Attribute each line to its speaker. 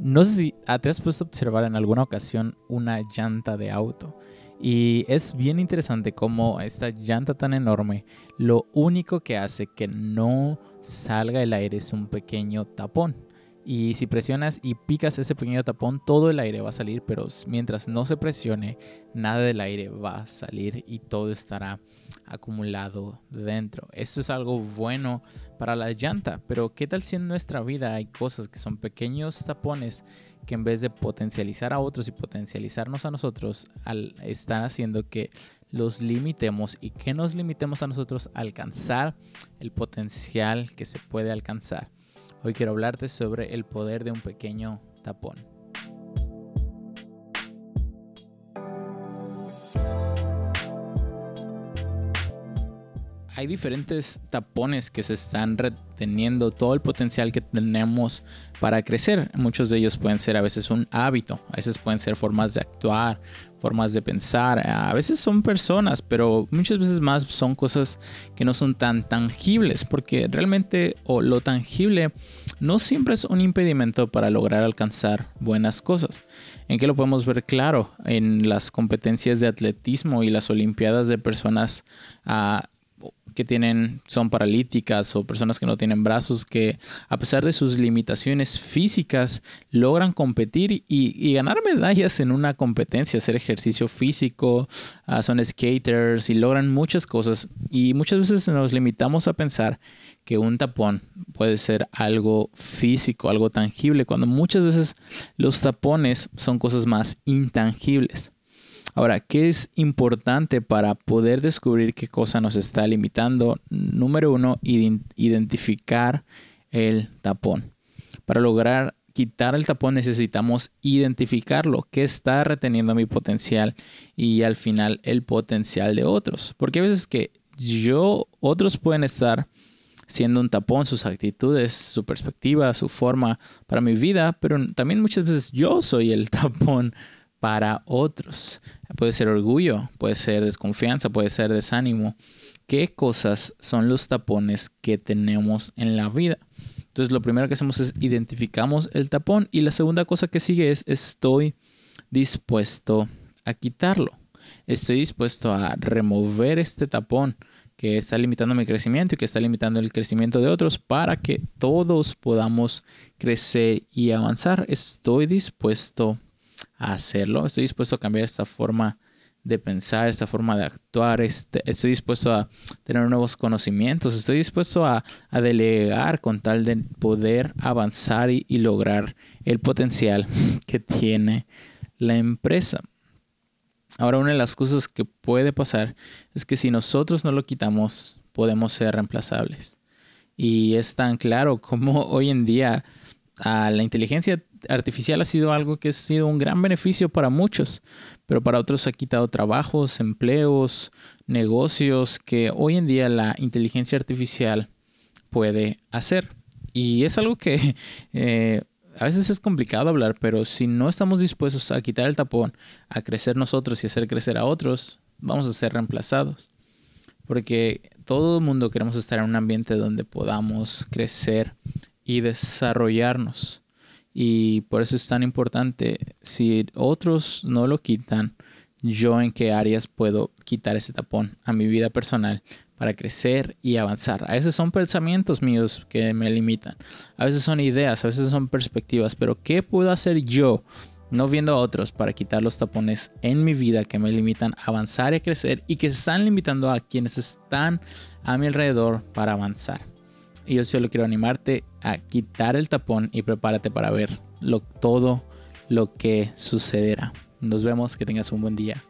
Speaker 1: No sé si te has puesto a observar en alguna ocasión una llanta de auto. Y es bien interesante cómo esta llanta tan enorme, lo único que hace que no salga el aire es un pequeño tapón. Y si presionas y picas ese pequeño tapón, todo el aire va a salir, pero mientras no se presione, nada del aire va a salir y todo estará acumulado dentro. Esto es algo bueno para la llanta, pero ¿qué tal si en nuestra vida hay cosas que son pequeños tapones que en vez de potencializar a otros y potencializarnos a nosotros, están haciendo que los limitemos y que nos limitemos a nosotros a alcanzar el potencial que se puede alcanzar? Hoy quiero hablarte sobre el poder de un pequeño tapón. Hay diferentes tapones que se están reteniendo todo el potencial que tenemos para crecer. Muchos de ellos pueden ser a veces un hábito, a veces pueden ser formas de actuar, formas de pensar, a veces son personas, pero muchas veces más son cosas que no son tan tangibles, porque realmente o lo tangible no siempre es un impedimento para lograr alcanzar buenas cosas. ¿En qué lo podemos ver claro? En las competencias de atletismo y las olimpiadas de personas a que tienen, son paralíticas o personas que no tienen brazos, que a pesar de sus limitaciones físicas logran competir y, ganar medallas en una competencia, hacer ejercicio físico, ah, son skaters y logran muchas cosas. Y muchas veces nos limitamos a pensar que un tapón puede ser algo físico, algo tangible, cuando muchas veces los tapones son cosas más intangibles. Ahora, ¿qué es importante para poder descubrir qué cosa nos está limitando? Número uno, identificar el tapón. Para lograr quitar el tapón necesitamos identificarlo, qué está reteniendo mi potencial y al final el potencial de otros. Porque a veces que yo, otros pueden estar siendo un tapón, sus actitudes, su perspectiva, su forma para mi vida, pero también muchas veces yo soy el tapón para otros. Puede ser orgullo, puede ser desconfianza, puede ser desánimo. ¿Qué cosas son los tapones que tenemos en la vida? Entonces lo primero que hacemos es identificamos el tapón y la segunda cosa que sigue es estoy dispuesto a quitarlo. Estoy dispuesto a remover este tapón que está limitando mi crecimiento y que está limitando el crecimiento de otros para que todos podamos crecer y avanzar. Estoy dispuesto a hacerlo. Estoy dispuesto a cambiar esta forma de pensar, esta forma de actuar. Este, estoy dispuesto a tener nuevos conocimientos. Estoy dispuesto a, delegar con tal de poder avanzar y, y lograr el potencial que tiene la empresa. Ahora, una de las cosas que puede pasar es que si nosotros no lo quitamos, podemos ser reemplazables. Y es tan claro como hoy en día a la inteligencia artificial ha sido algo que ha sido un gran beneficio para muchos, pero para otros ha quitado trabajos, empleos, negocios que hoy en día la inteligencia artificial puede hacer. Y es algo que eh, a veces es complicado hablar, pero si no estamos dispuestos a quitar el tapón, a crecer nosotros y hacer crecer a otros, vamos a ser reemplazados. Porque todo el mundo queremos estar en un ambiente donde podamos crecer y desarrollarnos. Y por eso es tan importante, si otros no lo quitan, yo en qué áreas puedo quitar ese tapón a mi vida personal para crecer y avanzar. A veces son pensamientos míos que me limitan, a veces son ideas, a veces son perspectivas, pero ¿qué puedo hacer yo? No viendo a otros para quitar los tapones en mi vida que me limitan a avanzar y a crecer y que están limitando a quienes están a mi alrededor para avanzar. Y yo solo quiero animarte a quitar el tapón y prepárate para ver lo, todo lo que sucederá. Nos vemos, que tengas un buen día.